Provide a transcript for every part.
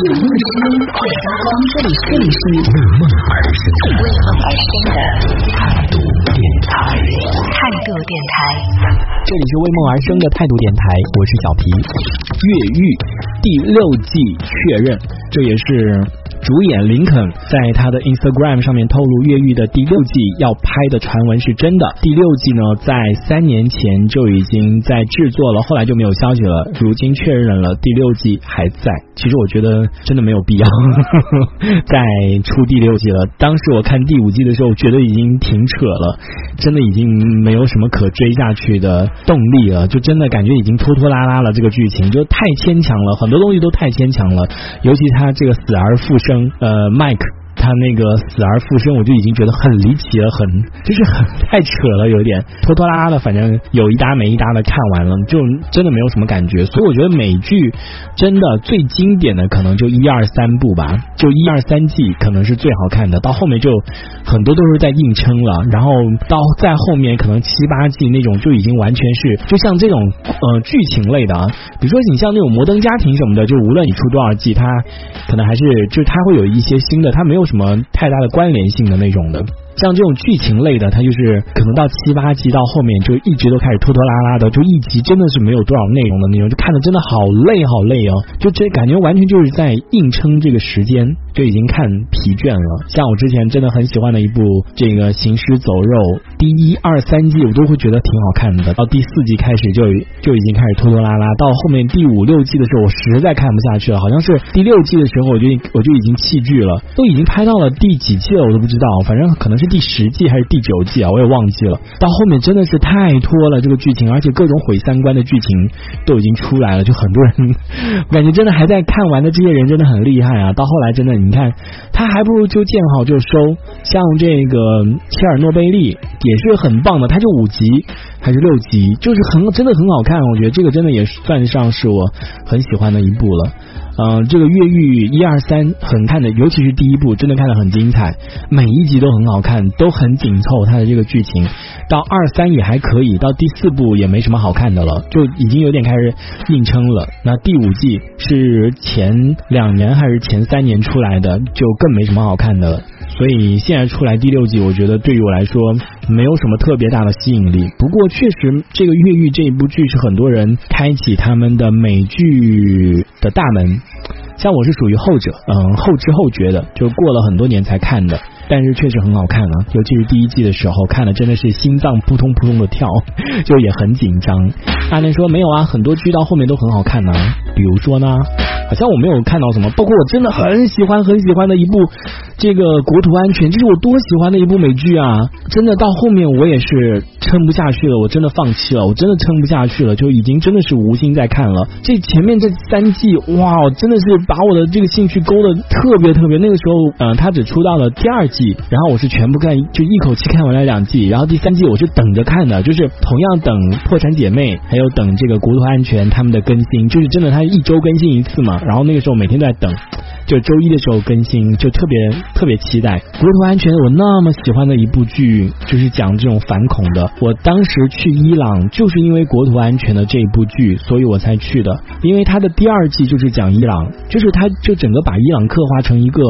有梦之音，会发光。这里是为梦而生为梦而生的态度电台。态度电台。这里是为梦而生的态度电台，我是小皮。越狱第六季确认，这也是。主演林肯在他的 Instagram 上面透露，越狱的第六季要拍的传闻是真的。第六季呢，在三年前就已经在制作了，后来就没有消息了。如今确认了，第六季还在。其实我觉得真的没有必要 再出第六季了。当时我看第五季的时候，觉得已经挺扯了，真的已经没有什么可追下去的动力了，就真的感觉已经拖拖拉拉了。这个剧情就太牵强了，很多东西都太牵强了，尤其他这个死而复生。生呃麦克。他那个死而复生，我就已经觉得很离奇了，很就是很太扯了，有点拖拖拉拉的，反正有一搭没一搭的看完了，就真的没有什么感觉。所以我觉得美剧真的最经典的可能就一二三部吧，就一二三季可能是最好看的，到后面就很多都是在硬撑了，然后到再后面可能七八季那种就已经完全是就像这种呃剧情类的啊，比如说你像那种摩登家庭什么的，就无论你出多少季，它可能还是就它会有一些新的，它没有。什么太大的关联性的那种的。像这种剧情类的，它就是可能到七八集到后面就一直都开始拖拖拉拉的，就一集真的是没有多少内容的那种，就看的真的好累好累哦，就这感觉完全就是在硬撑这个时间，就已经看疲倦了。像我之前真的很喜欢的一部这个《行尸走肉》，第一二三季我都会觉得挺好看的，到第四季开始就就已经开始拖拖拉拉，到后面第五六季的时候我实在看不下去了，好像是第六季的时候我就我就已经弃剧了，都已经拍到了第几季了我都不知道，反正可能是。第十季还是第九季啊？我也忘记了。到后面真的是太拖了这个剧情，而且各种毁三观的剧情都已经出来了，就很多人 感觉真的还在看完的这些人真的很厉害啊！到后来真的，你看他还不如就见好就收。像这个切尔诺贝利也是很棒的，他就五集还是六集，就是很真的很好看。我觉得这个真的也算上是我很喜欢的一部了。嗯，这个越狱一二三很看的，尤其是第一部，真的看得很精彩，每一集都很好看，看都很紧凑。它的这个剧情到二三也还可以，到第四部也没什么好看的了，就已经有点开始硬撑了。那第五季是前两年还是前三年出来的，就更没什么好看的了。所以现在出来第六季，我觉得对于我来说没有什么特别大的吸引力。不过确实，这个越狱这一部剧是很多人开启他们的美剧的大门。像我是属于后者，嗯，后知后觉的，就过了很多年才看的。但是确实很好看啊，尤其是第一季的时候看的真的是心脏扑通扑通的跳，就也很紧张。阿莲说没有啊，很多剧到后面都很好看呢。比如说呢，好像我没有看到什么，包括我真的很喜欢很喜欢的一部。这个国土安全，这是我多喜欢的一部美剧啊！真的到后面我也是撑不下去了，我真的放弃了，我真的撑不下去了，就已经真的是无心再看了。这前面这三季，哇，真的是把我的这个兴趣勾的特别特别。那个时候，嗯，他只出到了第二季，然后我是全部看，就一口气看完了两季，然后第三季我是等着看的，就是同样等《破产姐妹》，还有等这个国土安全他们的更新，就是真的，他一周更新一次嘛。然后那个时候每天都在等。就周一的时候更新，就特别特别期待。国土安全，我那么喜欢的一部剧，就是讲这种反恐的。我当时去伊朗，就是因为国土安全的这一部剧，所以我才去的。因为它的第二季就是讲伊朗，就是它就整个把伊朗刻画成一个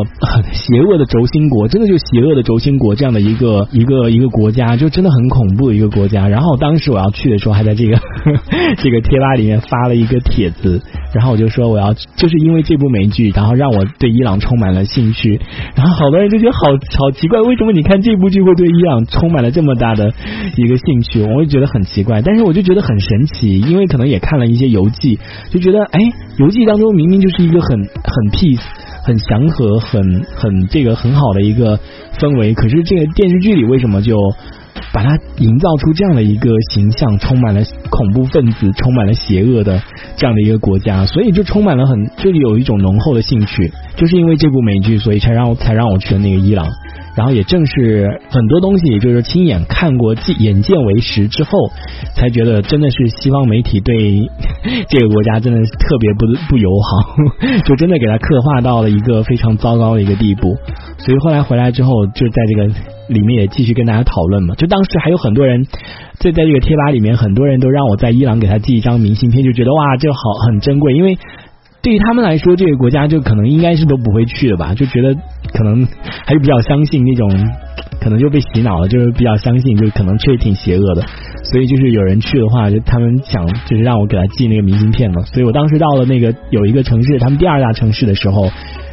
邪恶的轴心国，真的就邪恶的轴心国这样的一个一个一个国家，就真的很恐怖的一个国家。然后当时我要去的时候，还在这个 这个贴吧里面发了一个帖子，然后我就说我要就是因为这部美剧，然后让我。对伊朗充满了兴趣，然后好多人就觉得好好奇怪，为什么你看这部剧会对伊朗充满了这么大的一个兴趣？我会觉得很奇怪，但是我就觉得很神奇，因为可能也看了一些游记，就觉得哎，游记当中明明就是一个很很 peace、很祥和、很很这个很好的一个氛围，可是这个电视剧里为什么就？把它营造出这样的一个形象，充满了恐怖分子，充满了邪恶的这样的一个国家，所以就充满了很，就有一种浓厚的兴趣，就是因为这部美剧，所以才让才让我去了那个伊朗。然后也正是很多东西，就是亲眼看过、眼见为实之后，才觉得真的是西方媒体对这个国家真的是特别不不友好，就真的给他刻画到了一个非常糟糕的一个地步。所以后来回来之后，就在这个里面也继续跟大家讨论嘛。就当时还有很多人在在这个贴吧里面，很多人都让我在伊朗给他寄一张明信片，就觉得哇，这好很珍贵，因为。对于他们来说，这个国家就可能应该是都不会去的吧，就觉得可能还是比较相信那种，可能就被洗脑了，就是比较相信，就可能确实挺邪恶的。所以就是有人去的话，就他们想就是让我给他寄那个明信片嘛。所以我当时到了那个有一个城市，他们第二大城市的时候，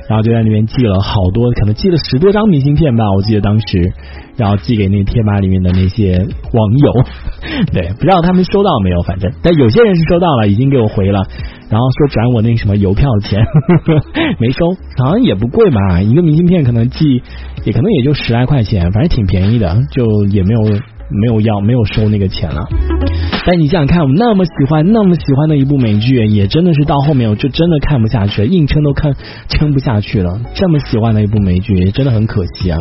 然后就在那边寄了好多，可能寄了十多张明信片吧，我记得当时，然后寄给那贴吧里面的那些网友。对，不知道他们收到没有，反正但有些人是收到了，已经给我回了。然后说转我那什么邮票的钱，没收，好像也不贵嘛，一个明信片可能寄，也可能也就十来块钱，反正挺便宜的，就也没有没有要没有收那个钱了。但你想想看，我们那么喜欢那么喜欢的一部美剧，也真的是到后面我就真的看不下去了，硬撑都看撑不下去了。这么喜欢的一部美剧，真的很可惜啊。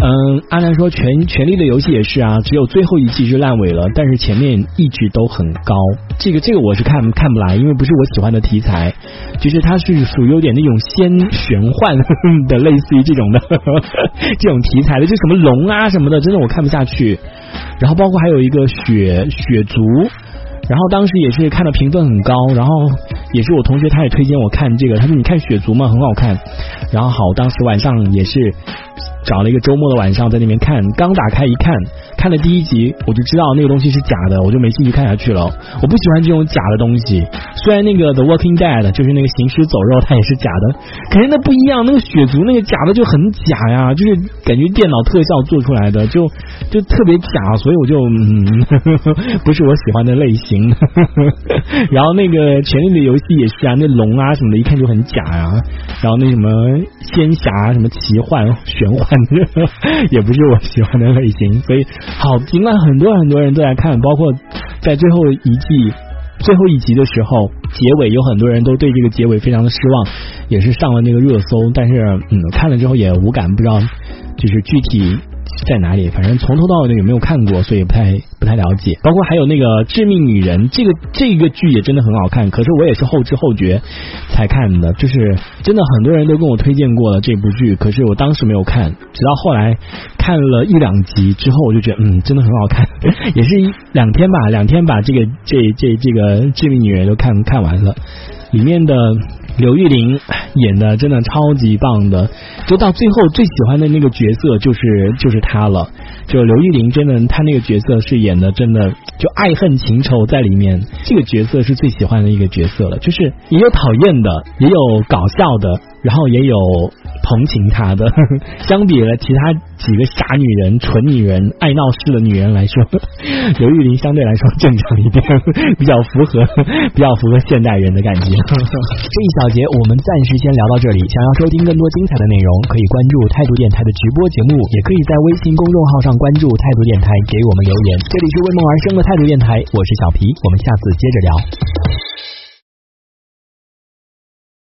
嗯，阿南说《权权力的游戏》也是啊，只有最后一季是烂尾了，但是前面一直都很高。这个这个我是看看不来，因为不是我喜欢的题材，就是它是属于有点那种仙玄幻 的，类似于这种的这种题材的，就什么龙啊什么的，真的我看不下去。然后包括还有一个雪雪族。然后当时也是看的评分很高，然后也是我同学他也推荐我看这个，他说你看血族嘛很好看。然后好，当时晚上也是找了一个周末的晚上在那边看，刚打开一看，看了第一集我就知道那个东西是假的，我就没兴趣看下去了。我不喜欢这种假的东西，虽然那个 The Walking Dead 就是那个行尸走肉它也是假的，可是那不一样，那个血族那个假的就很假呀，就是感觉电脑特效做出来的，就就特别假，所以我就嗯 不是我喜欢的类型。然后那个权力的游戏也是啊，那龙啊什么的，一看就很假呀。然后那什么仙侠什么奇幻玄幻，也不是我喜欢的类型。所以好，尽管很多很多人都在看，包括在最后一季最后一集的时候，结尾有很多人都对这个结尾非常的失望，也是上了那个热搜。但是嗯，看了之后也无感，不知道就是具体。在哪里？反正从头到尾的有没有看过，所以不太不太了解。包括还有那个《致命女人》，这个这个剧也真的很好看。可是我也是后知后觉才看的，就是真的很多人都跟我推荐过了这部剧，可是我当时没有看，直到后来看了一两集之后，我就觉得嗯，真的很好看。也是一两天吧，两天把这个这这这个《致命女人》都看看完了，里面的。刘玉玲演的真的超级棒的，就到最后最喜欢的那个角色就是就是她了。就刘玉玲真的，她那个角色是演的真的就爱恨情仇在里面，这个角色是最喜欢的一个角色了。就是也有讨厌的，也有搞笑的，然后也有。同情她的，相比了其他几个傻女人、蠢女人、爱闹事的女人来说，刘玉玲相对来说正常一点，比较符合，比较符合现代人的感觉。这一小节我们暂时先先聊到这里。想要收听更多精彩的内容，可以关注态度电台的直播节目，也可以在微信公众号上关注态度电台，给我们留言。这里是为梦而生的态度电台，我是小皮，我们下次接着聊。